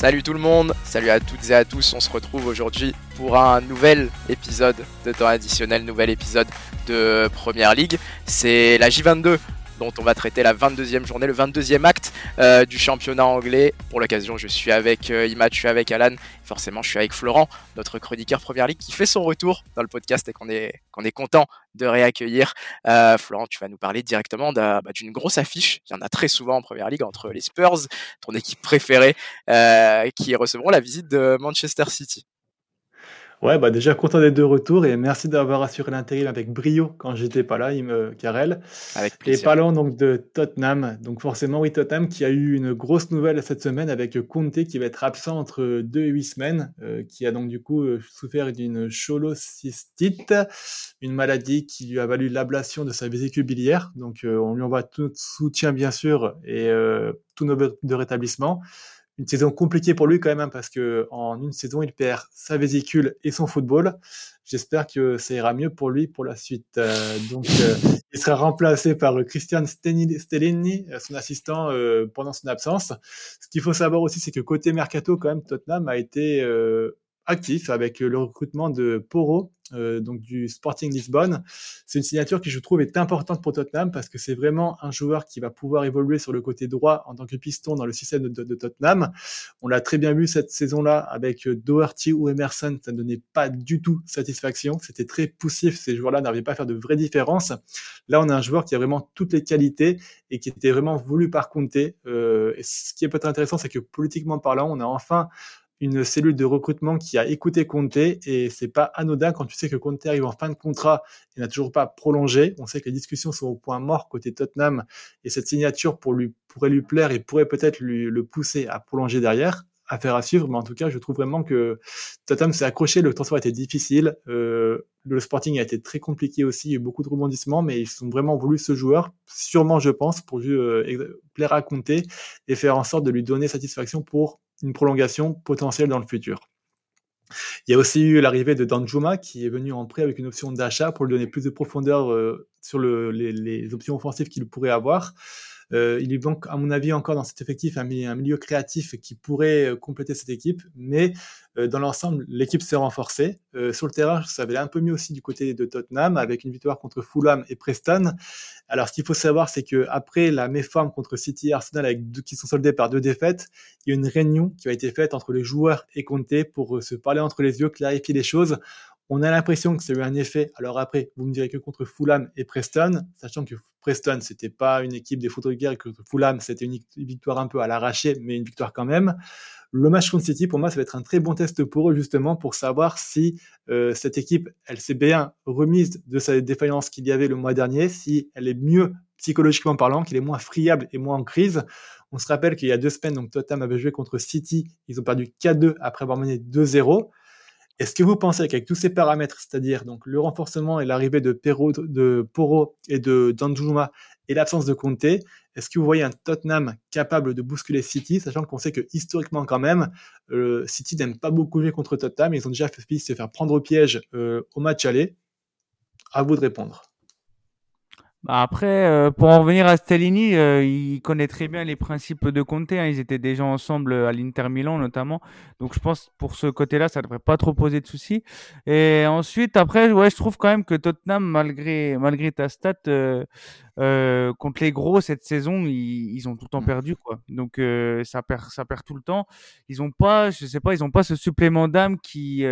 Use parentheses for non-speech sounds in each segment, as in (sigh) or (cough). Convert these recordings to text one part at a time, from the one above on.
Salut tout le monde, salut à toutes et à tous, on se retrouve aujourd'hui pour un nouvel épisode de temps additionnel, nouvel épisode de Première League. C'est la J22 dont on va traiter la 22e journée, le 22e acte euh, du championnat anglais. Pour l'occasion, je suis avec euh, Imad, je suis avec Alan, forcément je suis avec Florent, notre chroniqueur Première Ligue qui fait son retour dans le podcast et qu'on est, content de réaccueillir. Euh, Florent, tu vas nous parler directement bah, d'une grosse affiche, il y en a très souvent en Première Ligue entre les Spurs, ton équipe préférée, qui recevront la visite de Manchester City. Ouais, bah déjà content des deux retours et merci d'avoir assuré l'intérim avec brio quand j'étais pas là, il me Karel. Avec plaisir. Et parlons donc de Tottenham. Donc forcément, oui, Tottenham qui a eu une grosse nouvelle cette semaine avec Conte qui va être absent entre deux et huit semaines, euh, qui a donc du coup euh, souffert d'une cholocystite, une maladie qui lui a valu l'ablation de sa vésicule biliaire. Donc euh, on lui envoie tout notre soutien bien sûr et tout nos de rétablissement une saison compliquée pour lui quand même, hein, parce que en une saison, il perd sa vésicule et son football. J'espère que ça ira mieux pour lui pour la suite. Euh, donc, euh, il sera remplacé par Christian Stellini, euh, son assistant, pendant son absence. Ce qu'il faut savoir aussi, c'est que côté mercato, quand même, Tottenham a été actif avec le recrutement de Poro, euh, donc du Sporting Lisbonne. C'est une signature qui je trouve est importante pour Tottenham parce que c'est vraiment un joueur qui va pouvoir évoluer sur le côté droit en tant que piston dans le système de, Tottenham. On l'a très bien vu cette saison-là avec Doherty ou Emerson, ça ne donnait pas du tout satisfaction. C'était très poussif, ces joueurs-là n'arrivaient pas à faire de vraies différences. Là, on a un joueur qui a vraiment toutes les qualités et qui était vraiment voulu par Conte. Euh, ce qui est peut-être intéressant, c'est que politiquement parlant, on a enfin une cellule de recrutement qui a écouté Conte et c'est pas anodin quand tu sais que Conte arrive en fin de contrat et n'a toujours pas prolongé. On sait que les discussions sont au point mort côté Tottenham et cette signature pour lui, pourrait lui plaire et pourrait peut-être le pousser à prolonger derrière. Affaire à suivre, mais en tout cas, je trouve vraiment que Tottenham s'est accroché. Le transfert a été difficile. Euh, le Sporting a été très compliqué aussi. Il y a eu beaucoup de rebondissements, mais ils ont vraiment voulu ce joueur, sûrement, je pense, pour lui euh, plaire à Conte et faire en sorte de lui donner satisfaction pour une prolongation potentielle dans le futur. Il y a aussi eu l'arrivée de Danjuma qui est venu en prêt avec une option d'achat pour lui donner plus de profondeur euh, sur les, les, options offensives qu'il pourrait avoir. Euh, il lui manque, à mon avis, encore dans cet effectif un, milieu créatif qui pourrait euh, compléter cette équipe, mais euh, dans l'ensemble, l'équipe s'est renforcée. sur le terrain, ça avait un peu mieux aussi du côté de Tottenham, avec une victoire contre Fulham et Preston. Alors, ce qu'il faut savoir, c'est que après la méforme contre City et Arsenal, avec qui sont soldés par deux défaites, il y a une réunion qui a été faite entre les joueurs et Conte pour se parler entre les yeux, clarifier les choses. On a l'impression que ça a eu un effet. Alors après, vous me direz que contre Fulham et Preston, sachant que Preston, c'était pas une équipe des photos de guerre, que Fulham, c'était une victoire un peu à l'arraché, mais une victoire quand même. Le match contre City, pour moi, ça va être un très bon test pour eux, justement, pour savoir si euh, cette équipe, elle s'est bien remise de sa défaillance qu'il y avait le mois dernier, si elle est mieux psychologiquement parlant, qu'il est moins friable et moins en crise. On se rappelle qu'il y a deux semaines, donc Tottenham avait joué contre City, ils ont perdu 4-2 après avoir mené 2-0. Est-ce que vous pensez qu'avec tous ces paramètres, c'est-à-dire donc le renforcement et l'arrivée de, de Poro et de Danjuma et l'absence de Conte, est-ce que vous voyez un Tottenham capable de bousculer City, sachant qu'on sait que historiquement quand même, euh, City n'aime pas beaucoup jouer contre Tottenham, ils ont déjà fait se faire prendre au piège euh, au match aller? À vous de répondre. Après, euh, pour en revenir à Stellini, euh, il connaît très bien les principes de Conte. Hein. Ils étaient déjà ensemble à l'Inter Milan notamment. Donc je pense pour ce côté-là, ça devrait pas trop poser de soucis. Et ensuite, après, ouais, je trouve quand même que Tottenham, malgré malgré ta stat, euh, euh contre les gros cette saison, ils, ils ont tout le temps mmh. perdu quoi. Donc ça perd ça perd tout le temps. Ils ont pas, je sais pas, ils ont pas ce supplément d'âme qui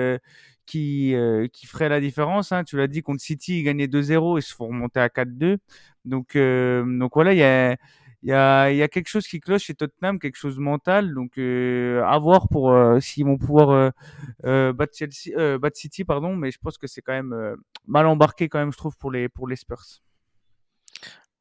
qui, euh, qui ferait la différence. Hein. Tu l'as dit, contre City, ils gagnaient 2-0, ils se font remonter à 4-2. Donc, euh, donc voilà, il y a, y, a, y a quelque chose qui cloche chez Tottenham, quelque chose mental. Donc, euh, à voir pour s'ils vont pouvoir battre, Chelsea, battre City, pardon. Mais je pense que c'est quand même mal embarqué, quand même, je trouve, pour les, pour les Spurs.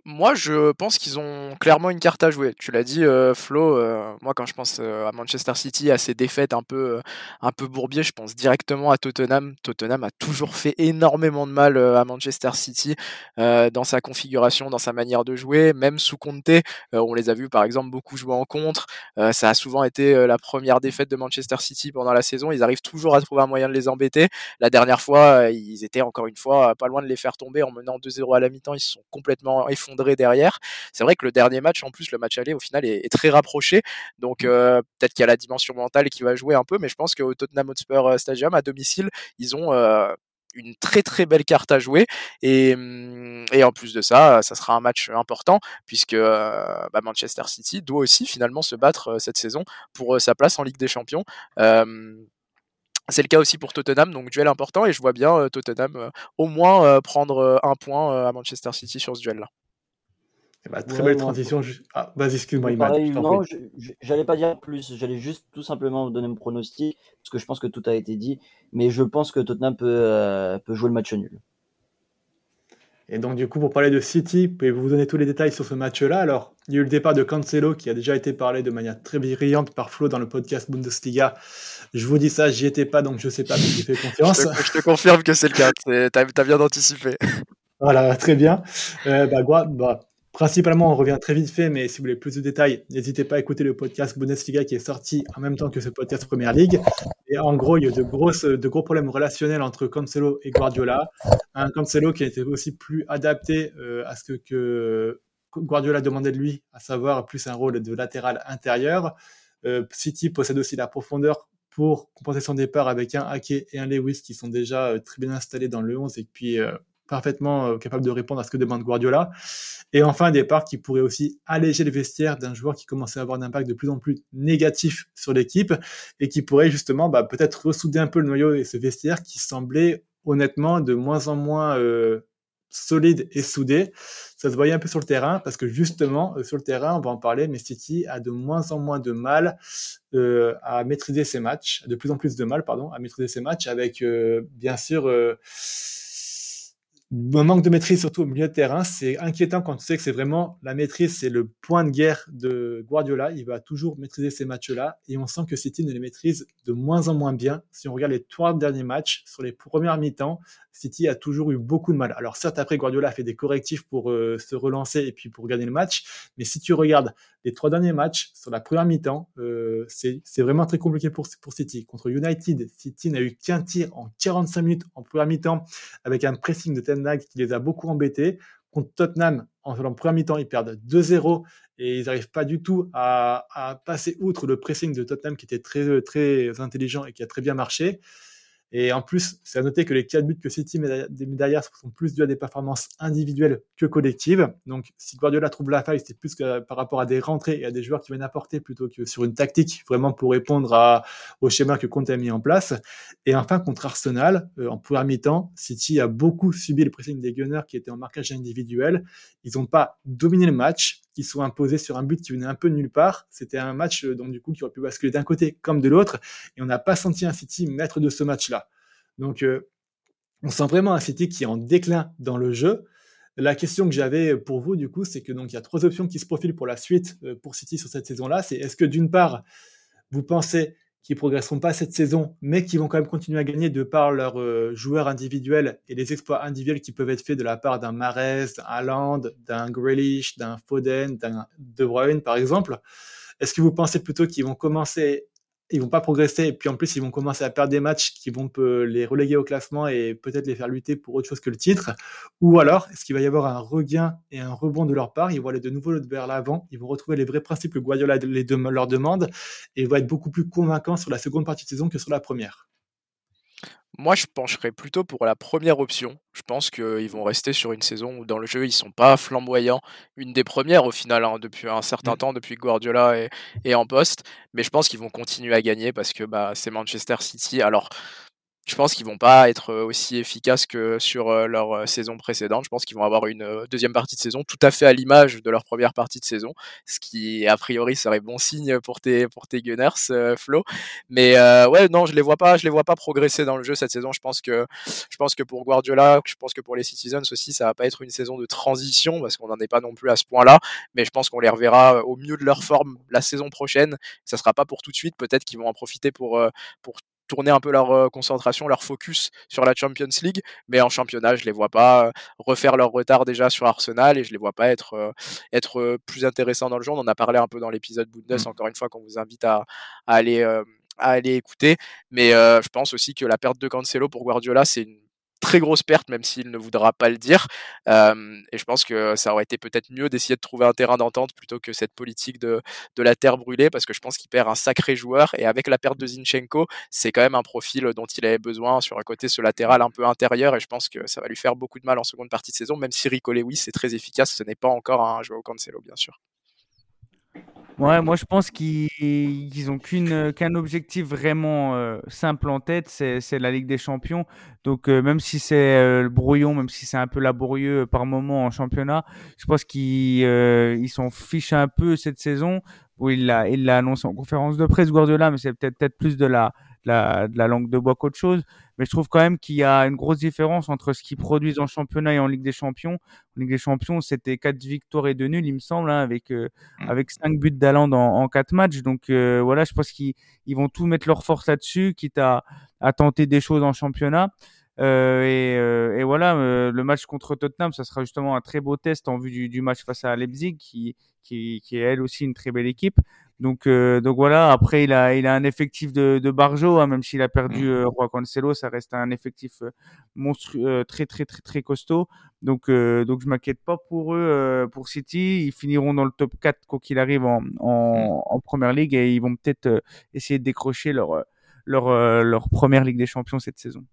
Moi, je pense qu'ils ont clairement une carte à jouer. Tu l'as dit, euh, Flo. Euh, moi, quand je pense euh, à Manchester City, à ses défaites un peu, un peu bourbier, je pense directement à Tottenham. Tottenham a toujours fait énormément de mal à Manchester City dans sa configuration, dans sa manière de jouer, même sous Conte. on les a vus, par exemple, beaucoup jouer en contre. ça a souvent été la première défaite de Manchester City pendant la saison. Ils arrivent toujours à trouver un moyen de les embêter. La dernière fois, ils étaient encore une fois pas loin de les faire tomber en menant 2-0 à la mi-temps. Ils se sont complètement effondrés derrière. C'est vrai que le dernier match, en plus, le match aller, au final, est, très rapproché. Donc euh, peut-être qu'il y a la dimension mentale qui va jouer un peu, mais je pense qu'au Tottenham Hotspur Stadium, à domicile, ils ont une très très belle carte à jouer et, mmh, et en plus de ça, ça sera un match important puisque bah, Manchester City doit aussi finalement se battre cette saison pour sa place en Ligue des Champions. c'est le cas aussi pour Tottenham, donc duel important et je vois bien Tottenham au moins prendre un point à Manchester City sur ce duel-là. Eh ben, très belle transition. Ah, vas-y, excuse-moi, Non, j'allais pas dire plus. J'allais juste tout simplement donner mon pronostic parce que je pense que tout a été dit. Mais je pense que Tottenham peut, euh, peut jouer le match nul. Et donc, du coup, pour parler de City, pouvez-vous vous donner tous les détails sur ce match-là? Alors, il y a eu le départ de Cancelo qui a déjà été parlé de manière très brillante par Flo dans le podcast Bundesliga. Je vous dis ça, j'y étais pas, donc je sais pas, mais j'y fais (laughs) confiance. je, te, confirme que c'est le cas. T'as as bien anticipé. Voilà, très bien. Euh, bah, bah, Principalement, on revient très vite fait, mais si vous voulez plus de détails, n'hésitez pas à écouter le podcast Bundesliga qui est sorti en même temps que ce podcast Première Ligue. Et en gros, il y a de, de gros problèmes relationnels entre Cancelo et Guardiola. Un Cancelo qui été aussi plus adapté euh, à ce que, Guardiola demandait de lui, à savoir plus un rôle de latéral intérieur. Euh, City possède aussi la profondeur pour compenser son départ avec un Ake et un Lewis qui sont déjà euh, très bien installés dans le 11 et puis parfaitement euh, capable de répondre à ce que demande Guardiola. Et enfin, un départ qui pourrait aussi alléger le vestiaire d'un joueur qui commençait à avoir un impact de plus en plus négatif sur l'équipe et qui pourrait justement bah, peut-être ressouder un peu le noyau et ce vestiaire qui semblait honnêtement de moins en moins euh, solide et soudé. Ça se voyait un peu sur le terrain parce que justement, euh, sur le terrain, on va en parler, mais a de moins en moins de mal à maîtriser ses matchs, de plus en plus de mal, pardon, à maîtriser ses matchs avec bien sûr un manque de maîtrise, surtout au milieu de terrain, c'est inquiétant quand tu sais que c'est vraiment la maîtrise, c'est le point de guerre de Guardiola. Il va toujours maîtriser ces matchs-là et on sent que City ne les maîtrise de moins en moins bien. Si on regarde les trois derniers matchs, sur les premières mi-temps, City a toujours eu beaucoup de mal. Alors certes, après Guardiola a fait des correctifs pour euh, se relancer et puis pour gagner le match, mais si tu regardes les trois derniers matchs sur la première mi-temps, euh, c'est vraiment très compliqué pour, City. Contre United, City n'a eu qu'un tir en 45 minutes en première mi-temps avec un pressing de Qui les a beaucoup embêtés. Contre Tottenham, en, première mi-temps, ils perdent 2-0 et ils n'arrivent pas du tout à, à, passer outre le pressing de Tottenham qui était très, très intelligent et qui a très bien marché. Et en plus, c'est à noter que les quatre buts que City met derrière sont plus dus à des performances individuelles que collectives. Donc, si Guardiola trouve la faille, c'est plus que par rapport à des rentrées et à des joueurs qui viennent apporter plutôt que sur une tactique vraiment pour répondre au schéma que Conte a mis en place. Et enfin, contre Arsenal, euh, en première mi-temps, City a beaucoup subi le pressing des Gunners qui étaient en marquage individuel. Ils n'ont pas dominé le match qui sont imposés sur un but qui venait un peu nulle part. C'était un match euh, donc du coup qui aurait pu basculer d'un côté comme de l'autre, et on n'a pas senti un City maître de ce match-là. Donc euh, on sent vraiment un City qui est en déclin dans le jeu. La question que j'avais pour vous du coup, c'est que donc il y a trois options qui se profilent pour la suite euh, pour City sur cette saison-là. C'est est-ce que d'une part vous pensez qui progresseront pas cette saison, mais qui vont quand même continuer à gagner de par leurs euh, joueurs individuels et les exploits individuels qui peuvent être faits de la part d'un Mares, d'un Haaland, d'un Grealish, d'un Foden, d'un De Bruyne par exemple. Est-ce que vous pensez plutôt qu'ils vont commencer ils vont pas progresser. Et puis en plus ils vont commencer à perdre des matchs qui vont les reléguer au classement et peut-être les faire lutter pour autre chose que le titre. Ou alors est-ce qu'il va y avoir un regain et un rebond de leur part? Ils vont aller de nouveau vers l'avant. Ils vont retrouver les vrais principes que Guardiola leur demande et ils vont être beaucoup plus convaincants sur la seconde partie de saison que sur la première moi, je pencherais plutôt pour la première option. Je pense qu'ils vont rester sur une saison où dans le jeu, ils sont pas flamboyants. Une des premières au final, hein, depuis un certain mmh. temps, depuis que Guardiola est, est en poste. Mais je pense qu'ils vont continuer à gagner parce que bah, c'est Manchester City. Alors, je pense qu'ils vont pas être euh, aussi efficaces que sur euh, leur euh, saison précédente. Je pense qu'ils vont avoir une deuxième partie de saison tout à fait à l'image de leur première partie de saison, ce qui a priori serait bon signe pour tes pour tes Gunners, Flo. Mais ouais, non, je les vois pas, je les vois pas progresser dans le jeu cette saison. Je pense que je pense que pour Guardiola, je pense que pour les Citizens aussi, ça va pas être une saison de transition parce qu'on n'en est pas non plus à ce point-là. Mais je pense qu'on les reverra au mieux de leur forme la saison prochaine. Ça sera pas pour tout de suite. Peut-être qu'ils vont en profiter pour pour tourner un peu leur concentration, leur focus sur la Champions League, mais en championnat, je les vois pas refaire leur retard déjà sur Arsenal et je les vois pas être être plus intéressants dans le jeu. On en a parlé un peu dans l'épisode Bundes, mmh. encore une fois qu'on vous invite à, à aller à aller écouter, mais je pense aussi que la perte de Cancelo pour Guardiola, c'est une très grosse perte, même s'il ne voudra pas le dire. et je pense que ça aurait été peut-être mieux d'essayer de trouver un terrain d'entente plutôt que cette politique de, la terre brûlée, parce que je pense qu'il perd un sacré joueur. Et avec la perte de Zinchenko, c'est quand même un profil dont il avait besoin sur un côté, ce latéral un peu intérieur. Et je pense que ça va lui faire beaucoup de mal en seconde partie de saison, même si Rico Lewis est très efficace. Ce n'est pas encore un joueur au Cancelo, bien sûr. Ouais, moi je pense qu'ils ont qu'une qu'un objectif vraiment euh, simple en tête, c'est la Ligue des Champions. Donc euh, même si c'est euh, le brouillon, même si c'est un peu laborieux par moment en championnat, je pense qu'ils ils s'en fichent un peu cette saison. Où il l'a il l'a annoncé en conférence de presse Guardiola, mais c'est peut-être peut-être plus de la de la, langue de bois qu'autre chose. Mais je trouve quand même qu'il y a une grosse différence entre ce qu'ils produisent en championnat et en Ligue des Champions. En Ligue des Champions, c'était quatre victoires et deux nuls, il me semble, hein, avec euh, mm. avec cinq buts d'Aland en, en quatre matchs. Donc euh, voilà, je pense qu'ils ils vont tout mettre leur force là-dessus, quitte à, à tenter des choses en championnat. Euh, et, euh, et, voilà, le match contre Tottenham, ça sera justement un très beau test en vue du, du match face à Leipzig, qui, qui, qui, est elle aussi une très belle équipe. Donc, euh, donc voilà. Après, il a, il a un effectif de, de Barjo, hein, même s'il a perdu mm. euh, Roi Cancelo, ça reste un effectif euh, monstrueux, très très très très costaud. Donc, donc je m'inquiète pas pour eux, pour City. Ils finiront dans le top 4 quoi qu'il arrive en, en, mm. en, première ligue et ils vont peut-être essayer de décrocher leur leur leur première Ligue des Champions cette saison.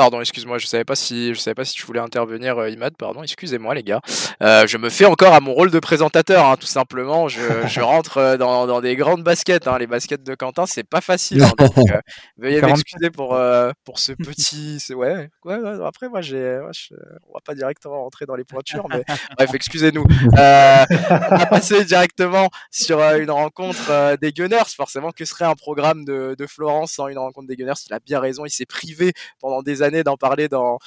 Pardon, excuse-moi, je savais pas si je savais pas si tu voulais intervenir, euh, Imad. Pardon, excusez-moi les gars. Euh, je me fais encore à mon rôle de présentateur, hein, tout simplement. Je, (laughs) je rentre euh, dans, dans, des grandes baskets. Hein. Les baskets de Quentin, c'est pas facile. Hein, donc, (laughs) veuillez m'excuser pour pour ce petit. Ouais, ouais, ouais, Après, moi, j'ai. on va pas directement rentrer dans les pointures, mais (laughs) bref, excusez-nous. on va passer directement sur une rencontre des Gunners. Forcément, que serait un programme de, de Florence sans une rencontre des Gunners? Il a bien raison. Il s'est privé pendant des années d'en parler dans,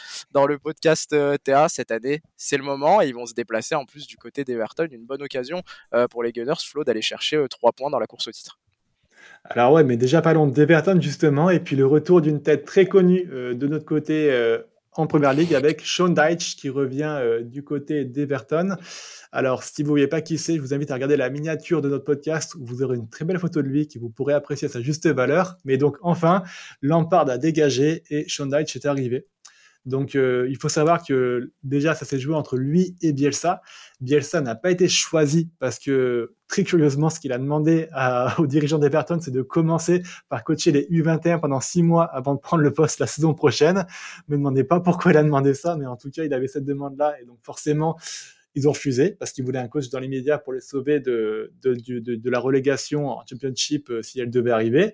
le podcast euh, TA. Cette année, c'est le moment et ils vont se déplacer en plus du côté d'Everton. Une bonne occasion euh, pour les Gunners, Flo, d'aller chercher euh, trois points dans la course au titre. Alors ouais, mais déjà parlons d'Everton justement, et puis le retour d'une tête très connue de notre côté en première ligue avec Sean Deitch qui revient du côté d'Everton. Alors, si vous ne voyez pas qui c'est, je vous invite à regarder la miniature de notre podcast où vous aurez une très belle photo de lui qui vous pourrez apprécier sa juste valeur. Mais donc, enfin, Lampard a dégagé et Sean Dyche est arrivé. Donc, euh, il faut savoir que déjà, ça s'est joué entre lui et Bielsa. Bielsa n'a pas été choisi parce que, très curieusement, ce qu'il a demandé (laughs) aux dirigeants d'Everton, c'est de commencer par coacher les U21 pendant six mois avant de prendre le poste la saison prochaine. Ne me demandez pas pourquoi il a demandé ça, mais en tout cas, il avait cette demande-là. Et donc, forcément, ils ont refusé parce qu'ils voulaient un coach dans les médias pour les sauver de, de, la relégation en Championship euh, si elle devait arriver.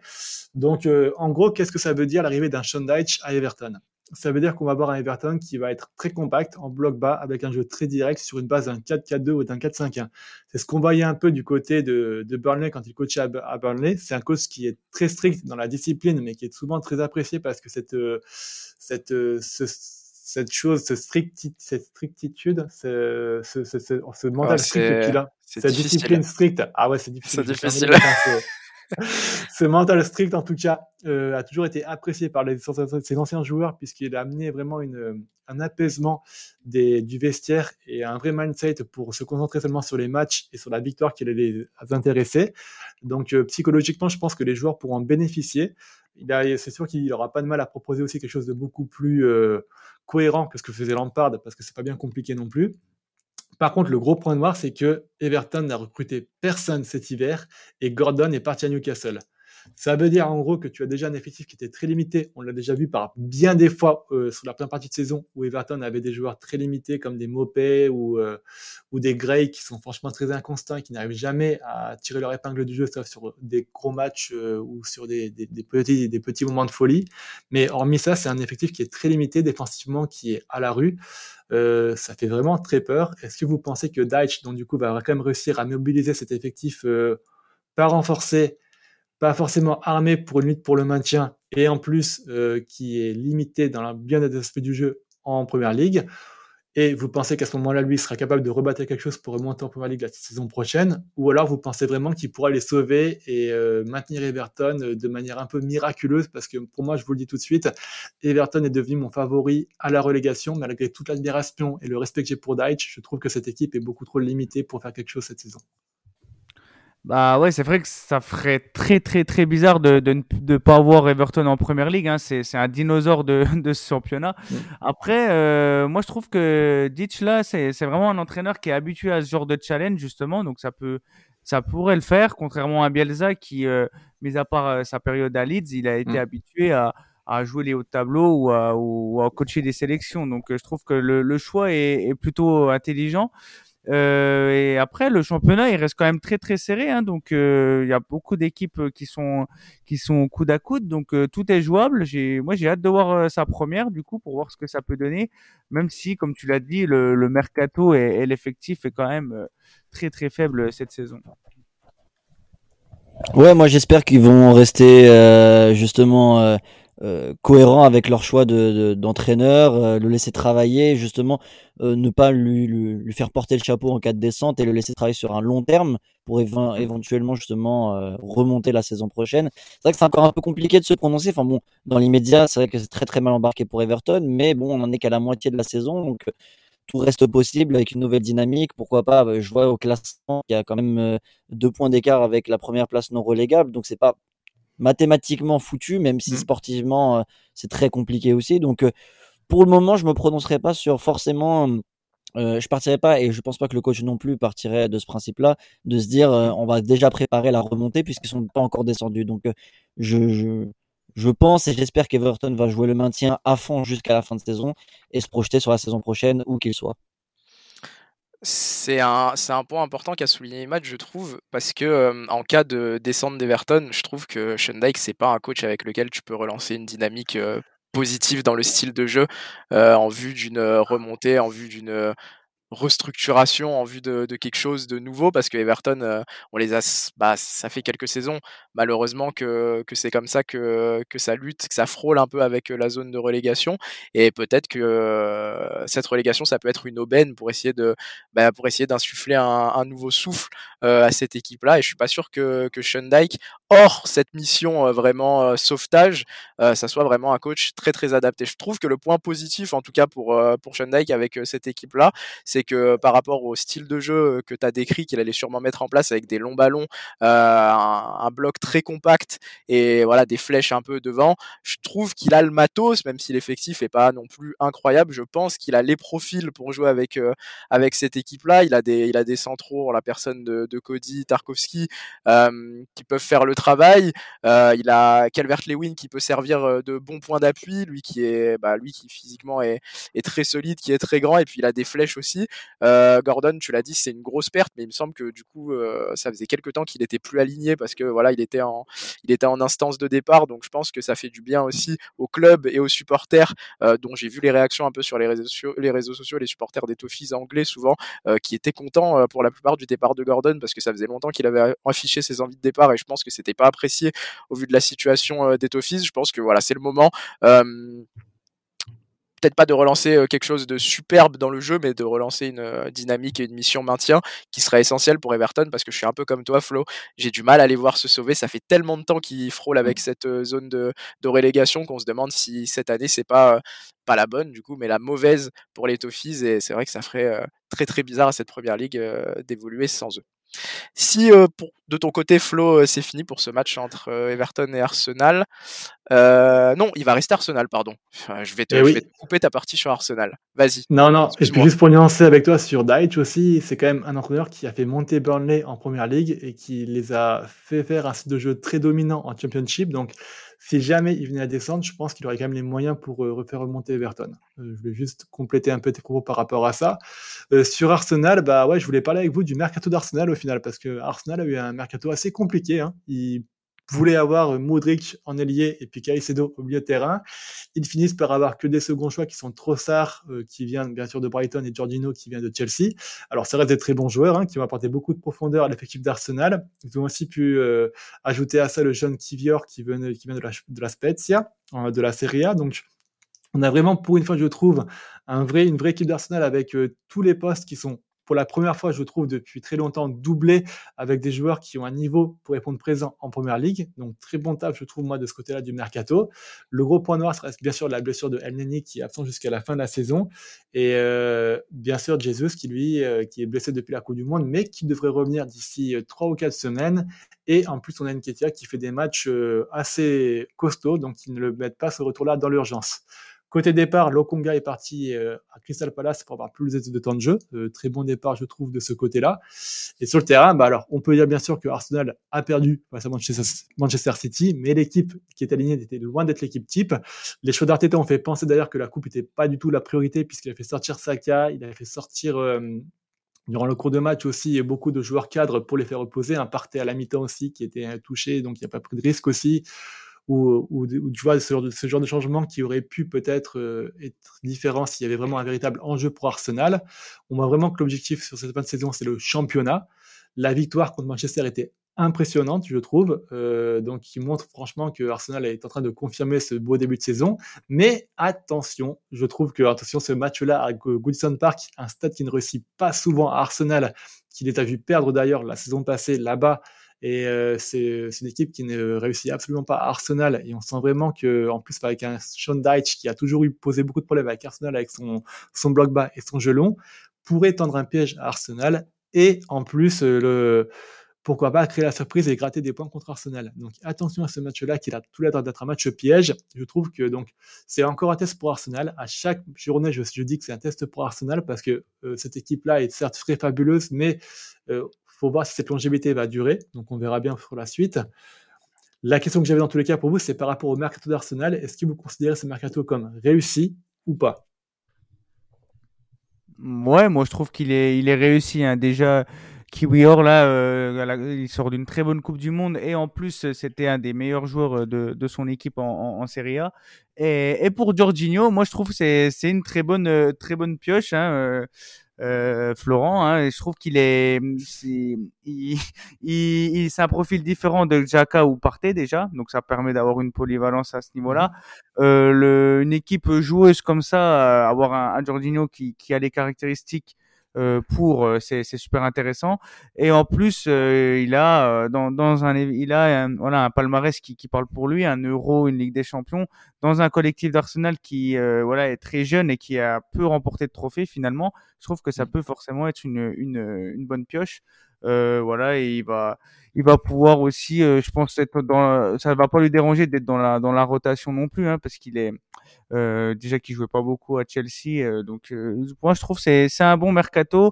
Donc, euh, en gros, qu'est-ce que ça veut dire l'arrivée d'un Sean Dyche à Everton? Ça veut dire qu'on va avoir un Everton qui va être très compact, en bloc bas, avec un jeu très direct sur une base d'un 4-4-2 ou d'un 4-5-1. C'est ce qu'on voyait un peu du côté de, Burnley quand il coachait à, Burnley. C'est un coach qui est très strict dans la discipline, mais qui est souvent très apprécié parce que cette, euh, cette, ce, cette chose, cette, cette strictitude, ce, ce, ce, ce mental strict a, cette discipline stricte. Ah ouais, c'est difficile. C'est difficile. (laughs) ce mental strict, en tout cas, euh, a toujours été apprécié par les, ses anciens joueurs puisqu'il a amené vraiment une, un apaisement des, du vestiaire et un vrai mindset pour se concentrer seulement sur les matchs et sur la victoire qui les intéresser. Donc, euh, psychologiquement, je pense que les joueurs pourront en bénéficier. C'est sûr qu'il n'aura pas de mal à proposer aussi quelque chose de beaucoup plus euh, cohérent que ce que faisait Lampard, parce que c'est pas bien compliqué non plus. Par contre, le gros point noir, c'est que Everton n'a recruté personne cet hiver et Gordon est parti à Newcastle. Ça veut dire en gros que tu as déjà un effectif qui était très limité. On l'a déjà vu par bien des fois euh, sur la première partie de saison où Everton avait des joueurs très limités comme des Mopé ou, euh, des Gray qui sont franchement très inconstants et qui n'arrivent jamais à tirer leur épingle du jeu sauf sur des gros matchs euh, ou sur des, petits, moments de folie. Mais hormis ça, c'est un effectif qui est très limité défensivement, qui est à la rue. Ça fait vraiment très peur. Est-ce que vous pensez que Deitch, donc du coup, va quand même réussir à mobiliser cet effectif pas renforcé pas forcément armé pour une lutte pour le maintien et en plus euh, qui est limité dans le bien des aspects du jeu en première ligue. Et vous pensez qu'à ce moment-là, lui sera capable de rebattre quelque chose pour remonter en première ligue la saison prochaine? Ou alors vous pensez vraiment qu'il pourra les sauver et euh, maintenir Everton euh, de manière un peu miraculeuse? Parce que pour moi, je vous le dis tout de suite, Everton est devenu mon favori à la relégation, malgré toute l'admiration et le respect que j'ai pour Deitch. Je trouve que cette équipe est beaucoup trop limitée pour faire quelque chose cette saison. Bah ouais, c'est vrai que ça ferait très très très bizarre de de ne pas avoir Everton en première ligue. Hein. C'est c'est un dinosaure de, (laughs) de ce championnat. Mm. Après, euh, moi je trouve que Ditch là, c'est c'est vraiment un entraîneur qui est habitué à ce genre de challenge justement, donc ça peut ça pourrait le faire, contrairement à Bielsa qui, euh, mis à part euh, sa période à Leeds, il a été mm. habitué à à jouer les hauts tableaux ou à, ou à coacher des sélections. Donc je trouve que le, le choix est, est plutôt intelligent. Euh, et après, le championnat, il reste quand même très très serré. Hein, donc, euh, il y a beaucoup d'équipes qui sont qui sont coude à coude. Donc, euh, tout est jouable. J'ai, moi, j'ai hâte de voir sa première du coup pour voir ce que ça peut donner. Même si, comme tu l'as dit, le, le mercato et, et l'effectif est quand même très très faible cette saison. Ouais, moi j'espère qu'ils vont rester justement euh, cohérent avec leur choix de, d'entraîneur, euh, le laisser travailler, justement, euh, ne pas lui, lui, faire porter le chapeau en cas de descente et le laisser travailler sur un long terme pour éventuellement justement remonter la saison prochaine. C'est vrai que c'est encore un peu compliqué de se prononcer. Enfin bon, dans l'immédiat, c'est vrai que c'est très très mal embarqué pour Everton, mais bon, on en est qu'à la moitié de la saison, donc tout reste possible avec une nouvelle dynamique. Pourquoi pas Je vois au classement qu'il y a quand même deux points d'écart avec la première place non relégable, donc c'est pas mathématiquement foutu, même si mmh. sportivement, euh, c'est très compliqué aussi. Donc, euh, pour le moment, je me prononcerai pas sur forcément. Euh, je partirai pas et je pense pas que le coach non plus partirait de ce principe-là, de se dire on va déjà préparer la remontée puisqu'ils sont pas encore descendus. Donc je, je, je pense et j'espère qu'Everton va jouer le maintien à fond jusqu'à la fin de saison et se projeter sur la saison prochaine où qu'il soit. C'est un, c'est un point important qu'a souligné Matt, je trouve, parce que en cas de descente d'Everton, je trouve que Dyke, c'est pas un coach avec lequel tu peux relancer une dynamique positive dans le style de jeu en vue d'une remontée, en vue d'une restructuration en vue de, quelque chose de nouveau? Parce que Everton euh, on les a bah, ça fait quelques saisons malheureusement que, que c'est comme ça que, que ça lutte que ça frôle un peu avec euh, la zone de relégation. Et peut-être que euh, cette relégation ça peut être une aubaine pour essayer de bah, pour essayer d'insuffler un, nouveau souffle à cette équipe là et je suis pas sûr que que Dyke hors cette mission vraiment sauvetage ça soit vraiment un coach très très adapté. Je trouve que le point positif en tout cas pour pour Dyke avec cette équipe là c'est c'est que par rapport au style de jeu que tu as décrit, qu'il allait sûrement mettre en place avec des longs ballons, euh, un, bloc très compact et voilà des flèches un peu devant, je trouve qu'il a le matos, même si l'effectif est pas non plus incroyable. Je pense qu'il a les profils pour jouer avec euh, avec cette équipe-là. Il a des il a des centraux, la personne de, Cody Tarkovsky, euh, qui peuvent faire le travail. il a Calvert-Lewin qui peut servir de bon point d'appui, lui qui est bah, lui qui physiquement est, est très solide, qui est très grand et puis il a des flèches aussi. Euh, Gordon, tu l'as dit, c'est une grosse perte, mais il me semble que du coup, euh, ça faisait quelques temps qu'il était plus aligné parce que voilà, il était en, instance de départ, donc je pense que ça fait du bien aussi au club et aux supporters, euh, dont j'ai vu les réactions un peu sur les réseaux sociaux, les supporters des anglais souvent, qui étaient contents pour la plupart du départ de Gordon parce que ça faisait longtemps qu'il avait affiché ses envies de départ et je pense que c'était pas apprécié au vu de la situation des. Je pense que voilà, c'est le moment peut-être pas de relancer euh, quelque chose de superbe dans le jeu, mais de relancer une euh, dynamique et une mission maintien qui serait essentielle pour Everton parce que je suis un peu comme toi, Flo. J'ai du mal à les voir se sauver. Ça fait tellement de temps qu'ils frôlent avec mmh. cette euh, zone de, relégation qu'on se demande si cette année c'est pas pas la bonne du coup, mais la mauvaise pour les Toffees. Et c'est vrai que ça ferait très très bizarre à cette première ligue d'évoluer sans eux. Si de ton côté, Flo, c'est fini pour ce match entre Everton et Arsenal, non, il va rester Arsenal, pardon. je, vais te, eh couper ta partie sur Arsenal. Vas-y. Non, non, et puis juste pour nuancer avec toi sur Deitch aussi, c'est quand même un entraîneur qui a fait monter Burnley en première ligue et qui les a fait faire un style de jeu très dominant en Championship. Donc, si jamais il venait à descendre, je pense qu'il aurait quand même les moyens pour euh, refaire remonter Everton. Euh, je vais juste compléter un peu tes propos par rapport à ça. Euh, sur Arsenal, bah ouais, je voulais parler avec vous du mercato d'Arsenal au final, parce que Arsenal a eu un mercato assez compliqué. Hein. Voulait avoir euh, Modric en ailier et puis Caicedo au milieu de terrain. Ils finissent par avoir que des seconds choix qui sont Trossard, euh, qui vient bien sûr de Brighton, et Giordino, qui vient de Chelsea. Alors, ça reste des très bons joueurs, hein, qui vont apporter beaucoup de profondeur à l'effectif d'Arsenal. Ils ont aussi pu euh, ajouter à ça le jeune Kivior, qui vient, qui vient de, la, de la Spezia, de la Serie A. Donc, on a vraiment, pour une fois, je trouve, un vrai, une vraie équipe d'Arsenal avec tous les postes qui sont pour la première fois, je trouve, depuis très longtemps, doublé avec des joueurs qui ont un niveau pour répondre présent en première ligue. Donc, très bon table, je trouve, moi, de ce côté-là du mercato. Le gros point noir, reste bien sûr la blessure de El Neni qui est absent jusqu'à la fin de la saison. Et euh, bien sûr, Jesus qui, lui, euh, qui est blessé depuis la Coupe du Monde, mais qui devrait revenir d'ici euh, trois ou quatre semaines. Et en plus, on a Nketia qui fait des matchs assez costauds, donc ils ne le mettent pas ce retour-là dans l'urgence. Côté départ, Lokonga est parti euh, à Crystal Palace pour avoir plus de temps de jeu. Euh, très bon départ, je trouve, de ce côté-là. Et sur le terrain, bah alors, on peut dire bien sûr que Arsenal a perdu face à Manchester, City, mais l'équipe qui est alignée était loin d'être l'équipe type. Les choix d'Arteta ont fait penser d'ailleurs que la coupe n'était pas du tout la priorité puisqu'il a fait sortir Saka, il a fait sortir euh, durant le cours de match aussi beaucoup de joueurs cadres pour les faire reposer. Un partait à la mi-temps aussi qui était touché, donc il n'y a pas pris de risque aussi ou, tu vois ce genre, de, changement qui aurait pu peut-être euh, être différent s'il y avait vraiment un véritable enjeu pour Arsenal. On voit vraiment que l'objectif sur cette fin de saison, c'est le championnat. La victoire contre Manchester était impressionnante, je trouve, euh, donc qui montre franchement que Arsenal est en train de confirmer ce beau début de saison. Mais attention, je trouve que attention ce match-là à Goodson Park, un stade qui ne réussit pas souvent à Arsenal, qu'il est à vu perdre d'ailleurs la saison passée là-bas et euh, c'est une équipe qui ne réussit absolument pas à Arsenal. Et on sent vraiment que, en plus, avec un Sean Dyche qui a toujours eu posé beaucoup de problèmes avec Arsenal, avec son, son bloc bas et son gelon, pourrait tendre un piège à Arsenal. Et en plus, euh, le, pourquoi pas créer la surprise et gratter des points contre Arsenal. Donc attention à ce match-là qui a tout l'air d'être un match piège. Je trouve que donc c'est encore un test pour Arsenal. À chaque journée, je, je dis que c'est un test pour Arsenal parce que euh, cette équipe-là est certes très fabuleuse, mais faut voir si cette longévité va durer. Donc, on verra bien pour la suite. La question que j'avais dans tous les cas pour vous, c'est par rapport au mercato d'Arsenal. Est-ce que vous considérez ce mercato comme réussi ou pas? Ouais, moi je trouve qu'il est, il est réussi. Hein. Déjà, Kiwior là, euh, il sort d'une très bonne Coupe du Monde et en plus c'était un des meilleurs joueurs de, de son équipe en, en, Serie A. Et, pour Jorginho, moi je trouve que c'est, une très bonne, très bonne pioche. Hein. Euh, euh, Florent. Hein, et je trouve qu'il est, c'est, il, il, c'est un profil différent de Jaka ou Partey déjà, donc ça permet d'avoir une polyvalence à ce niveau-là. Mmh. Euh, le, une équipe joueuse comme ça, avoir un, un Jorginho qui, qui a les caractéristiques euh, pour euh, c'est super intéressant. Et en plus euh, il a dans, dans un il a un, voilà un palmarès qui, qui parle pour lui un euro une ligue des champions dans un collectif d'Arsenal qui voilà est très jeune et qui a peu remporté de trophées finalement. Je trouve que ça peut forcément être une une, une bonne pioche voilà et il va il va pouvoir aussi je pense être dans ça va pas lui déranger d'être dans la dans la rotation non plus hein, parce qu'il est euh, déjà qui jouait pas beaucoup à Chelsea, euh, donc euh, moi je trouve c'est c'est un bon mercato.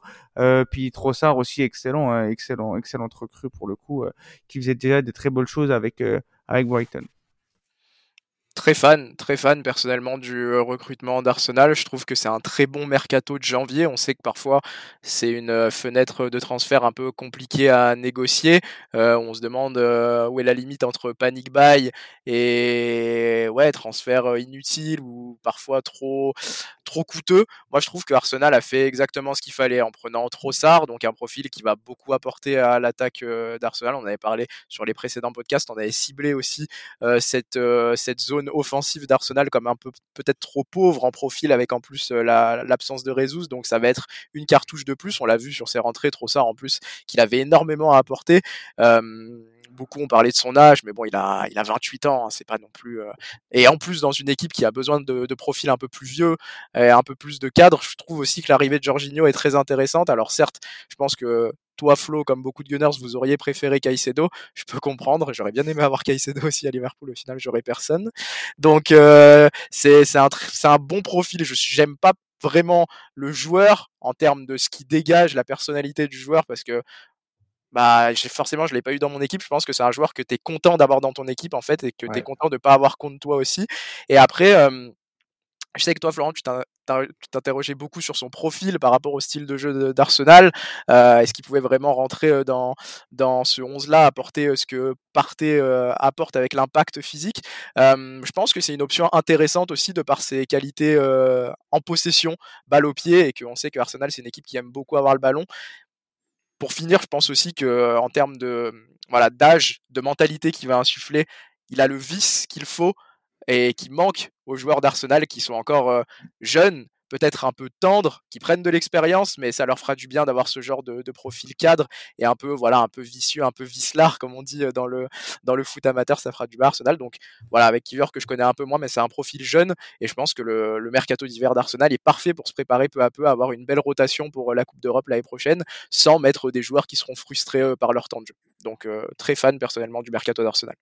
puis Trossard aussi excellent, hein, excellent, excellente recrue pour le coup, qui faisait déjà des très bonnes choses avec avec Brighton très fan, très fan personnellement du euh, recrutement d'Arsenal. Je trouve que c'est un très bon mercato de janvier. On sait que parfois c'est une euh, fenêtre de transfert un peu compliquée à négocier. Euh, on se demande où est la limite entre panic buy et ouais transfert inutile ou parfois trop trop coûteux. Moi, je trouve que Arsenal a fait exactement ce qu'il fallait en prenant Trossard, donc un profil qui va beaucoup apporter à l'attaque d'Arsenal. On avait parlé sur les précédents podcasts, on avait ciblé aussi cette cette zone offensive d'Arsenal comme un peu peut-être trop pauvre en profil avec en plus euh, l'absence de Rezus donc ça va être une cartouche de plus on l'a vu sur ses rentrées Trossard en plus qu'il avait énormément à apporter beaucoup ont parlé de son âge, mais bon, il a, il a 28 ans, hein, c'est pas non plus. Euh, et en plus, dans une équipe qui a besoin de, profils un peu plus vieux, et un peu plus de cadre, je trouve aussi que l'arrivée de Jorginho est très intéressante. Alors certes, je pense que toi, Flo, comme beaucoup de Gunners, vous auriez préféré Caicedo. Je peux comprendre. J'aurais bien aimé avoir Caicedo aussi à Liverpool. Au final, j'aurais personne. Donc, euh, c'est un, un bon profil. Je j'aime pas vraiment le joueur en termes de ce qui dégage la personnalité du joueur parce que bah forcément je l'ai pas eu dans mon équipe je pense que c'est un joueur que tu es content d'avoir dans ton équipe en fait et que tu es content de pas avoir contre toi aussi et après je sais que toi, Florent, tu t'interrogeais beaucoup sur son profil par rapport au style de jeu d'Arsenal. Euh, Est-ce qu'il pouvait vraiment rentrer dans, dans ce 11-là, apporter euh, ce que Partey euh, apporte avec l'impact physique? Je pense que c'est une option intéressante aussi de par ses qualités en possession, balle au pied, et qu'on sait que Arsenal, c'est une équipe qui aime beaucoup avoir le ballon. Pour finir, je pense aussi que en termes de voilà d'âge, de mentalité qu'il va insuffler, il a le vice qu'il faut et qui manque aux joueurs d'Arsenal qui sont encore jeunes, peut-être un peu tendres, qui prennent de l'expérience, mais ça leur fera du bien d'avoir ce genre de, profil cadre et un peu, voilà, un peu vicieux, un peu vicelard, comme on dit dans le, dans le foot amateur, ça fera du bien Arsenal. Donc voilà, avec Kiver que je connais un peu moins, mais c'est un profil jeune et je pense que le, le mercato d'hiver d'Arsenal est parfait pour se préparer peu à peu à avoir une belle rotation pour la Coupe d'Europe l'année prochaine, sans mettre des joueurs qui seront frustrés par leur temps de jeu. Donc très fan personnellement du mercato d'Arsenal.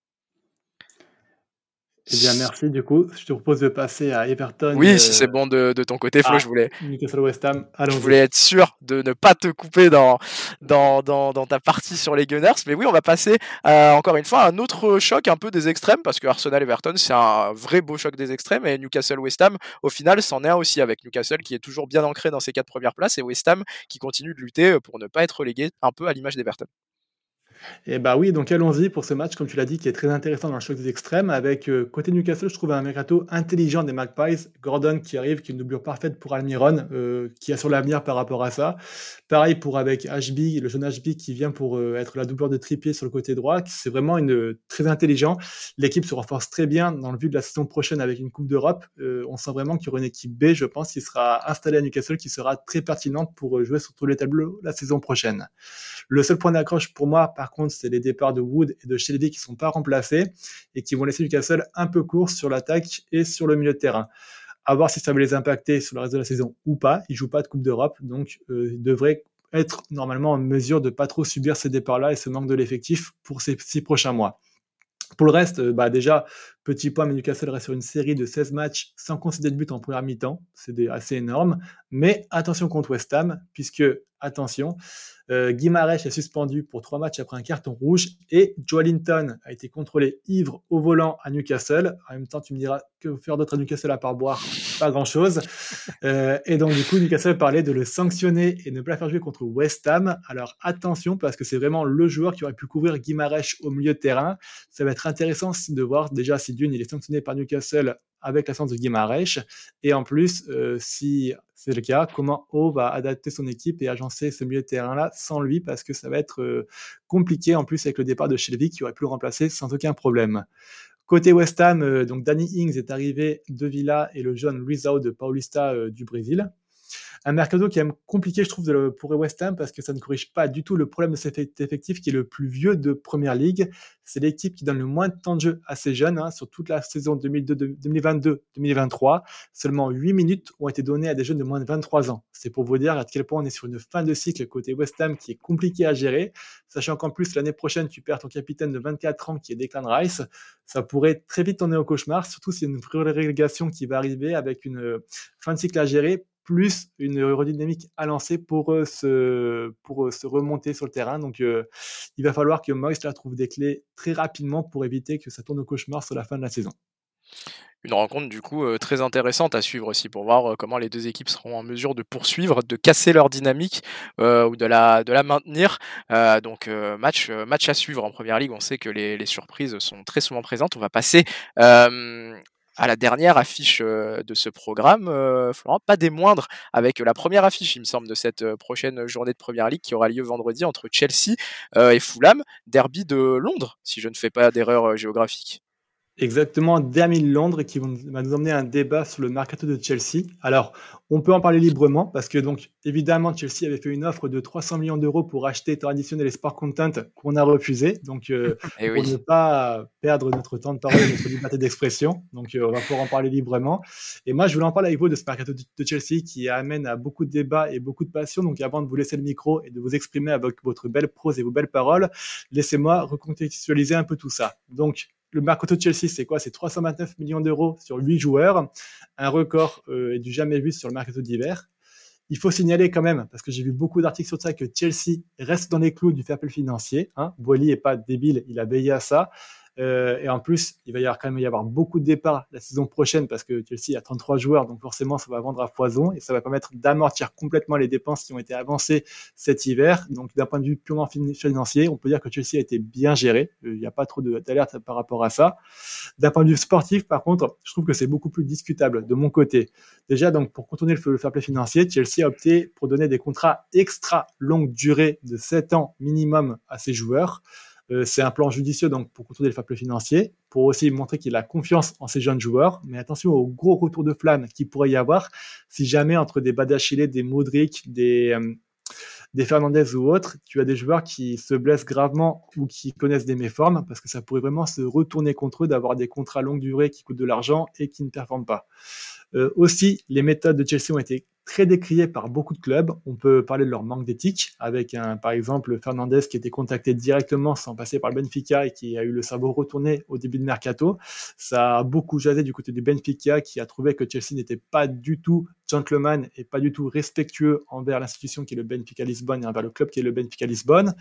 Eh bien, merci. Du coup, je te propose de passer à Everton. Oui, si c'est bon de, ton côté, Flo, je voulais. Newcastle West Ham. Je voulais être sûr de ne pas te couper dans, dans, dans, ta partie sur les Gunners. Mais oui, on va passer encore une fois à un autre choc un peu des extrêmes, parce que Arsenal Everton, c'est un vrai beau choc des extrêmes. Et Newcastle West Ham, au final, c'en est un aussi avec Newcastle qui est toujours bien ancré dans ses quatre premières places et West Ham qui continue de lutter pour ne pas être relégué un peu à l'image d'Everton. Et bah oui, donc allons-y pour ce match, comme tu l'as dit, qui est très intéressant dans le choc des extrêmes. Avec euh, côté Newcastle, je trouve un mercato intelligent des Magpies. Gordon qui arrive, qui est une doublure parfaite pour Almiron, euh, qui a sur l'avenir par rapport à ça. Pareil pour avec HB, le jeune HB qui vient pour euh, être la doublure de Trippier sur le côté droit. C'est vraiment une, très intelligent. L'équipe se renforce très bien dans le but de la saison prochaine avec une Coupe d'Europe. on sent vraiment qu'il y aura une équipe B, je pense, qui sera installée à Newcastle, qui sera très pertinente pour jouer sur tous les tableaux la saison prochaine. Le seul point d'accroche pour moi, par c'est les départs de Wood et de Shelby qui sont pas remplacés et qui vont laisser Newcastle un peu court sur l'attaque et sur le milieu de terrain. À voir si ça va les impacter sur le reste de la saison ou pas. Ils jouent pas de Coupe d'Europe, donc euh, ils devraient être normalement en mesure de pas trop subir ces départs-là et ce manque de l'effectif pour ces six prochains mois. Pour le reste, euh, bah déjà, petit point, mais Newcastle reste sur une série de 16 matchs sans concéder de but en première mi-temps. C'est assez énorme. Mais attention contre West Ham, puisque, attention, euh, est suspendu pour trois matchs après un carton rouge et Joelinton a été contrôlé ivre au volant à Newcastle. En même temps, tu me diras que faire d'autre à Newcastle à part boire Pas grand-chose. Euh, et donc, du coup, Newcastle parlait de le sanctionner et ne pas le faire jouer contre West Ham. Alors, attention, parce que c'est vraiment le joueur qui aurait pu couvrir Guimarães au milieu de terrain. Ça va être intéressant de voir déjà si Il est sanctionné par Newcastle avec la l'absence de Guimarães. Et en plus, euh, si c'est le cas, comment O va adapter son équipe et agencer ce milieu de terrain-là sans lui, parce que ça va être euh, compliqué en plus avec le départ de Shelby qui aurait pu le remplacer sans aucun problème. Côté West Ham, euh, donc Danny Ings est arrivé de Villa et le jeune Rizao de Paulista du Brésil. Un mercado qui est compliqué, je trouve, pour West Ham parce que ça ne corrige pas du tout le problème de cet effectif qui est le plus vieux de Première Ligue. C'est l'équipe qui donne le moins de temps de jeu à ces jeunes hein, sur toute la saison 2022-2023. Seulement 8 minutes ont été données à des jeunes de moins de 23 ans. C'est pour vous dire à quel point on est sur une fin de cycle côté West Ham qui est compliqué à gérer, sachant qu'en plus l'année prochaine tu perds ton capitaine de 24 ans qui est Declan Rice. Ça pourrait très vite tourner au cauchemar, surtout si c'est une relégation qui va arriver avec une euh, fin de cycle à gérer plus une aérodynamique à lancer pour, euh, se, pour euh, se remonter sur le terrain. Donc, euh, il va falloir que Moïse la trouve des clés très rapidement pour éviter que ça tourne au cauchemar sur la fin de la saison. Une rencontre du coup très intéressante à suivre aussi pour voir comment les deux équipes seront en mesure de poursuivre, de casser leur dynamique ou de la, de la maintenir. donc match, match à suivre en première ligue. On sait que les, les surprises sont très souvent présentes. On va passer à la dernière affiche de ce programme, Florent, pas des moindres, avec la première affiche, il me semble, de cette prochaine journée de Première Ligue qui aura lieu vendredi entre Chelsea et Fulham, derby de Londres, si je ne fais pas d'erreur géographique. Exactement, Damien Londres qui va nous emmener un débat sur le mercato de Chelsea. Alors, on peut en parler librement parce que donc évidemment Chelsea avait fait une offre de 300 millions d'euros pour acheter traditionnel et sport content qu'on a refusé. Donc euh, (laughs) eh pour ne pas perdre notre temps de parole, notre liberté d'expression. Donc euh, on va pouvoir en parler librement. Et moi je voulais en parler avec vous de ce mercato de Chelsea qui amène à beaucoup de débats et beaucoup de passion. Donc avant de vous laisser le micro et de vous exprimer avec votre belle prose et vos belles paroles, laissez-moi recontextualiser un peu tout ça. Donc le mercato de Chelsea, c'est quoi? C'est 329 millions d'euros sur 8 joueurs, un record euh, du jamais vu sur le mercato d'hiver. Il faut signaler quand même, parce que j'ai vu beaucoup d'articles sur ça, que Chelsea reste dans les clous du fair play financier. Hein. Boily est pas débile, il a veillé à ça. Euh, et en plus, il va y avoir quand même y avoir beaucoup de départs la saison prochaine parce que Chelsea a 33 joueurs, donc forcément ça va vendre à foison et ça va permettre d'amortir complètement les dépenses qui ont été avancées cet hiver. Donc d'un point de vue purement financier, on peut dire que Chelsea a été bien géré. Euh, il n'y a pas trop d'alerte par rapport à ça. D'un point de vue sportif, par contre, je trouve que c'est beaucoup plus discutable de mon côté. Déjà, donc pour contourner le fair play financier, Chelsea a opté pour donner des contrats extra longue durée de 7 ans minimum à ses joueurs c'est un plan judicieux donc pour contrôler le fair financier, pour aussi montrer qu'il a confiance en ses jeunes joueurs. Mais attention au gros retour de flamme qu'il pourrait y avoir si jamais entre des Badachile, des Modric, des des Fernandez ou autres, tu as des joueurs qui se blessent gravement ou qui connaissent des méformes, parce que ça pourrait vraiment se retourner contre eux d'avoir des contrats longue durée qui coûtent de l'argent et qui ne performent pas. Euh, aussi, les méthodes de Chelsea ont été très décriées par beaucoup de clubs. On peut parler de leur manque d'éthique, avec un, par exemple Fernandez qui été contacté directement sans passer par le Benfica et qui a eu le cerveau retourné au début de mercato. Ça a beaucoup jasé du côté du Benfica qui a trouvé que Chelsea n'était pas du tout gentleman et pas du tout respectueux envers l'institution qui est le Benfica Lisbonne et envers le club qui est le Benfica Lisbonne.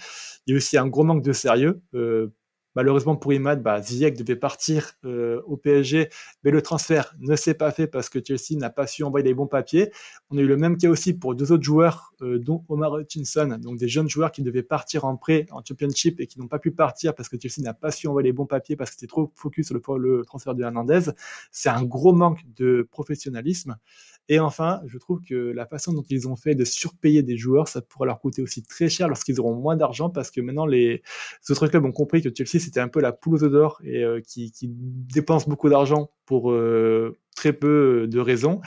Il y a aussi un gros manque de sérieux. Euh, Malheureusement pour Imad, bah, Ziyech devait partir euh, au PSG, mais le transfert ne s'est pas fait parce que Chelsea n'a pas su envoyer les bons papiers. On a eu le même cas aussi pour deux autres joueurs, euh, dont Omar Hutchinson, donc des jeunes joueurs qui devaient partir en prêt en Championship et qui n'ont pas pu partir parce que Chelsea n'a pas su envoyer les bons papiers parce que c'était trop focus sur le, le transfert de Hernandez. C'est un gros manque de professionnalisme. Et enfin, je trouve que la façon dont ils ont fait de surpayer des joueurs, ça pourrait leur coûter aussi très cher lorsqu'ils auront moins d'argent parce que maintenant les autres clubs ont compris que Chelsea c'était un peu la poule aux d'or et euh, qui, dépense beaucoup d'argent pour euh, très peu de raisons.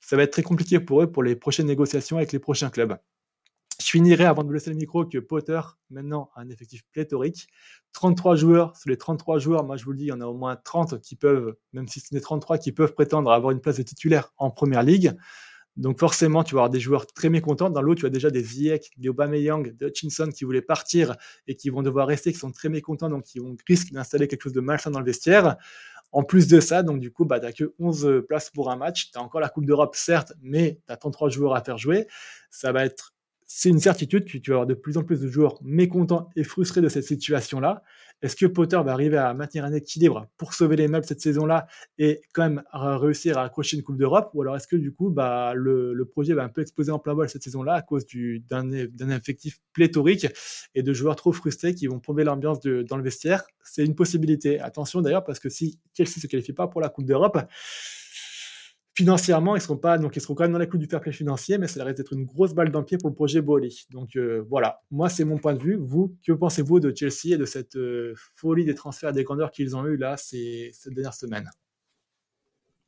Ça va être très compliqué pour eux pour les prochaines négociations avec les prochains clubs. Je finirai avant de vous laisser le micro que Potter, maintenant, a un effectif pléthorique. 33 joueurs, sur les 33 joueurs, moi je vous le dis, il y en a au moins 30 qui peuvent, même si ce n'est 33, qui peuvent prétendre avoir une place de titulaire en première ligue. Donc forcément, tu vas avoir des joueurs très mécontents. Dans l'autre, tu as déjà des Ziyech, des Aubameyang, des Hutchinson qui voulaient partir et qui vont devoir rester, qui sont très mécontents, donc qui vont risquer d'installer quelque chose de malsain dans le vestiaire. En plus de ça, donc du coup, bah, tu n'as que 11 places pour un match. Tu as encore la Coupe d'Europe, certes, mais tu as 33 joueurs à faire jouer. Ça va être c'est une certitude, tu, tu, vas avoir de plus en plus de joueurs mécontents et frustrés de cette situation-là. Est-ce que Potter va arriver à maintenir un équilibre pour sauver les meubles cette saison-là et quand même réussir à accrocher une Coupe d'Europe? Ou alors est-ce que du coup, bah, le, projet va un peu exploser en plein vol cette saison-là à cause d'un effectif pléthorique et de joueurs trop frustrés qui vont plomber l'ambiance dans le vestiaire? C'est une possibilité. Attention d'ailleurs, parce que si Chelsea ne se qualifie pas pour la Coupe d'Europe, financièrement, ils seront pas, donc ils seront quand même dans les clous du fair play financier, mais ça risque d'être une grosse balle dans pied pour le projet Boli. Donc euh, voilà, moi c'est mon point de vue. Vous, que pensez-vous de Chelsea et de cette euh, folie des transferts des grandeurs qu'ils ont eu là ces, cette dernière semaine?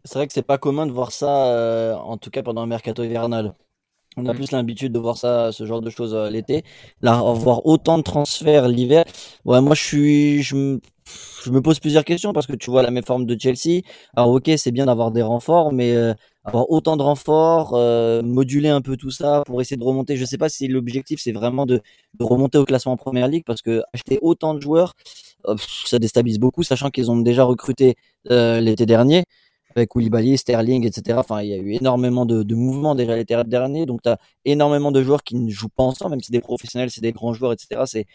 C'est vrai que c'est pas commun de voir ça, euh, en tout cas pendant un mercato hivernal. On a mm. plus l'habitude de voir ça, ce genre de choses l'été. Là, voir autant de transferts l'hiver. Ouais, moi, je suis, je je me pose plusieurs questions parce que tu vois la même forme de Chelsea. Alors ok, c'est bien d'avoir des renforts, mais euh, avoir autant de renforts, euh, moduler un peu tout ça pour essayer de remonter. Je sais pas si l'objectif c'est vraiment de, remonter au classement en première ligue parce que acheter autant de joueurs, euh, ça déstabilise beaucoup, sachant qu'ils ont déjà recruté l'été dernier avec Koulibaly, Sterling, etc. Enfin, il y a eu énormément de, de mouvements derrière l'été dernier, donc tu as énormément de joueurs qui ne jouent pas ensemble, même si des professionnels, c'est des grands joueurs, etc. C'est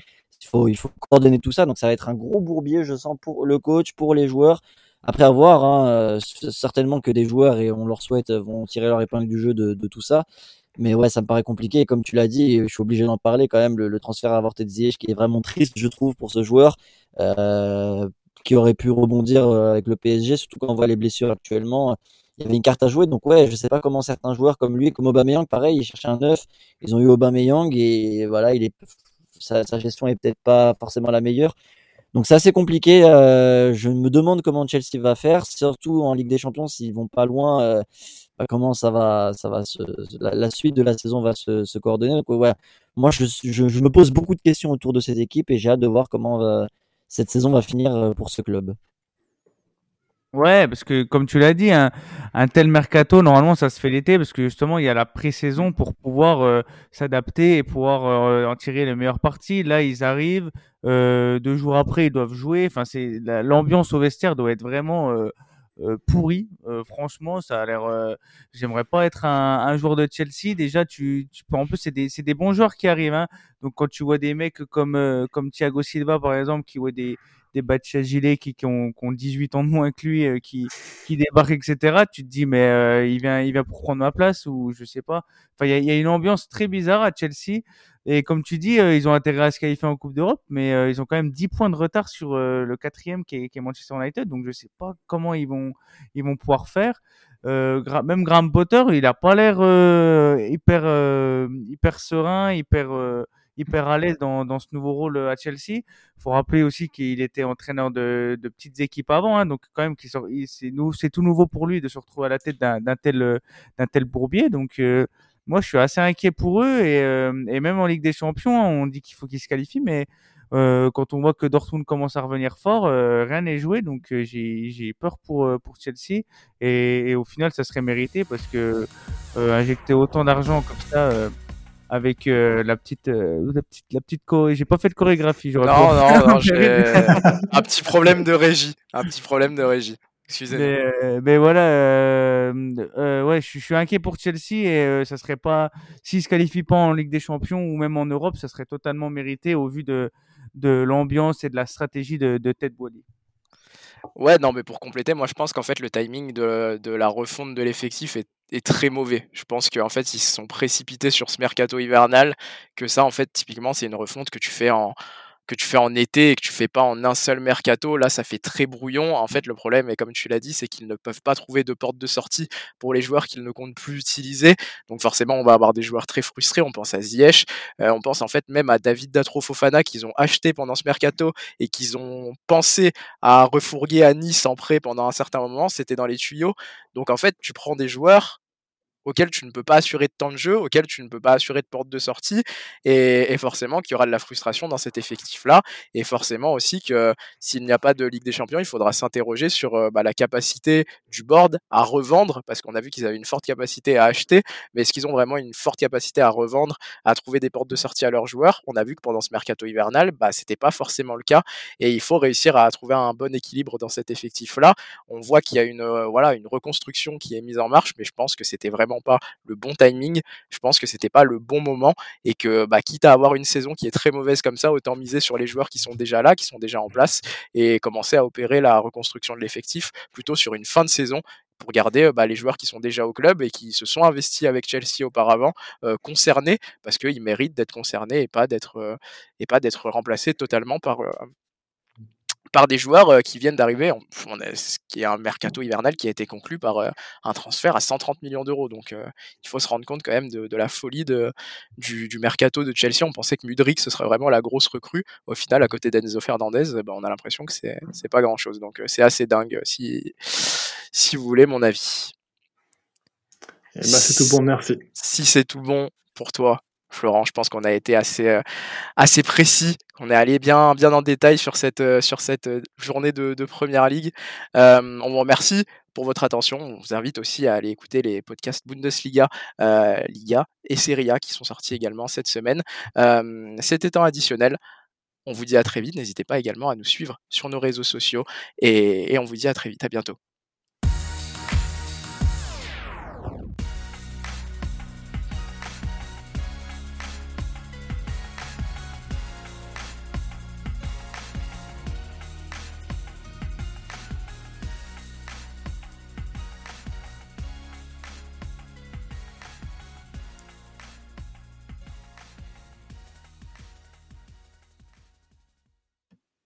il faut, il faut coordonner tout ça. Donc ça va être un gros bourbier, je sens, pour le coach, pour les joueurs. Après avoir, hein, euh, certainement que des joueurs, et on leur souhaite, vont tirer leur épingle du jeu de, de tout ça. Mais ouais, ça me paraît compliqué. comme tu l'as dit, je suis obligé d'en parler quand même, le, transfert avorté de Ziyech, qui est vraiment triste, je trouve, pour ce joueur, euh, qui aurait pu rebondir euh, avec le PSG, surtout quand on voit les blessures actuellement. Il y avait une carte à jouer, donc ouais, je sais pas comment certains joueurs comme lui, comme Aubameyang, pareil, ils cherchaient un neuf, ils ont eu Aubameyang et voilà, il est sa, gestion est peut-être pas forcément la meilleure. Donc c'est assez compliqué. Euh, je me demande comment Chelsea va faire, surtout en Ligue des Champions s'ils vont pas loin. Euh, bah, comment ça va, ça va la, suite de la saison va se, coordonner. Donc ouais, moi je, me pose beaucoup de questions autour de cette équipe et j'ai hâte de voir comment euh, cette saison va finir pour ce club. Ouais, parce que comme tu l'as dit, un, un, tel mercato, normalement, ça se fait l'été, parce que justement, il y a la pré-saison pour pouvoir euh, s'adapter et pouvoir euh, en tirer les meilleures parties. Là, ils arrivent, euh, deux jours après, ils doivent jouer. Enfin, c'est l'ambiance au vestiaire doit être vraiment euh, pourrie. franchement, ça a l'air. J'aimerais pas être un, un, joueur de Chelsea. Déjà, tu, tu. En plus, c'est des, des bons joueurs qui arrivent. Hein. Donc, quand tu vois des mecs comme comme Thiago Silva, par exemple, qui voient des des Batia Gilet qui, ont, qui, ont, 18 ans de moins que lui, euh, qui, qui débarquent, etc. Tu te dis, mais euh, il, vient, il vient pour prendre ma place ou je sais pas. Enfin, il y a, une ambiance très bizarre à Chelsea. Et comme tu dis, euh, ils ont intérêt à se qualifier en Coupe d'Europe, mais ils ont quand même 10 points de retard sur le quatrième qui est, qui est, Manchester United. Donc je sais pas comment ils vont, ils vont pouvoir faire. même Graham Potter, il a pas l'air hyper, hyper serein, hyper hyper à l'aise dans, dans ce nouveau rôle à Chelsea. Faut rappeler aussi qu'il était entraîneur de, petites équipes avant, hein, donc quand même c'est tout nouveau pour lui de se retrouver à la tête d'un tel d'un tel bourbier. Donc moi, je suis assez inquiet pour eux et, même en Ligue des Champions, on dit qu'il faut qu'ils se qualifient, mais euh, quand on voit que Dortmund commence à revenir fort, euh, rien n'est joué. Donc euh, j'ai peur pour, pour Chelsea. Et, et, au final, ça serait mérité parce que injecter autant d'argent comme ça avec la petite la petite la petite j'ai pas fait de chorégraphie non non (laughs) non (laughs) un petit problème de régie un petit problème de régie. Excusez-moi mais, mais, voilà euh, ouais je, suis inquiet pour Chelsea et ça serait pas s'ils se qualifient pas en Ligue des Champions ou même en Europe ça serait totalement mérité au vu de de l'ambiance et de la stratégie de, de Ted Boily. Ouais, non, mais pour compléter, moi je pense qu'en fait le timing de, de la refonte de l'effectif est, est, très mauvais. Je pense qu'en fait ils se sont précipités sur ce mercato hivernal, que ça en fait typiquement c'est une refonte que tu fais en, que tu fais en été et que tu fais pas en un seul mercato, là ça fait très brouillon. En fait, le problème, et comme tu l'as dit, c'est qu'ils ne peuvent pas trouver de porte de sortie pour les joueurs qu'ils ne comptent plus utiliser. Donc forcément, on va avoir des joueurs très frustrés. On pense à Ziyech, euh, on pense en fait même à David Datrofofana qu'ils ont acheté pendant ce mercato et qu'ils ont pensé à refourguer à Nice en prêt pendant un certain moment. C'était dans les tuyaux. Donc en fait, tu prends des joueurs auquel tu ne peux pas assurer de temps de jeu, auquel tu ne peux pas assurer de porte de sortie, et, forcément qu'il y aura de la frustration dans cet effectif-là, et forcément aussi que s'il n'y a pas de Ligue des Champions, il faudra s'interroger sur euh, bah, la capacité du board à revendre, parce qu'on a vu qu'ils avaient une forte capacité à acheter, mais est-ce qu'ils ont vraiment une forte capacité à revendre, à trouver des portes de sortie à leurs joueurs? On a vu que pendant ce mercato hivernal, bah, c'était pas forcément le cas, et il faut réussir à trouver un bon équilibre dans cet effectif-là. On voit qu'il y a une, euh, voilà, une reconstruction qui est mise en marche, mais je pense que c'était vraiment pas le bon timing. Je pense que c'était pas le bon moment et que bah, quitte à avoir une saison qui est très mauvaise comme ça, autant miser sur les joueurs qui sont déjà là, qui sont déjà en place et commencer à opérer la reconstruction de l'effectif plutôt sur une fin de saison pour garder bah, les joueurs qui sont déjà au club et qui se sont investis avec Chelsea auparavant euh, concernés parce qu'ils méritent d'être concernés et pas d'être euh, et pas d'être remplacés totalement par euh, par des joueurs qui viennent d'arriver, ce qui est un mercato hivernal qui a été conclu par un transfert à 130 millions d'euros. Donc il faut se rendre compte quand même de, la folie de, du, mercato de Chelsea. On pensait que Mudrik ce serait vraiment la grosse recrue. Au final, à côté d'Enzo Fernandez, ben, on a l'impression que c'est, c'est pas grand chose. Donc c'est assez dingue si, si vous voulez mon avis. Eh ben, c'est tout bon, merci. Si c'est tout bon pour toi, Florent. Je pense qu'on a été assez, euh, précis, on est allé bien, bien en détail sur cette, euh, euh, journée de, de Première Ligue. on vous remercie pour votre attention. On vous invite aussi à aller écouter les podcasts Bundesliga, Liga et Serie A qui sont sortis également cette semaine. C'était temps additionnel. On vous dit à très vite. N'hésitez pas également à nous suivre sur nos réseaux sociaux et on vous dit à très vite. À bientôt.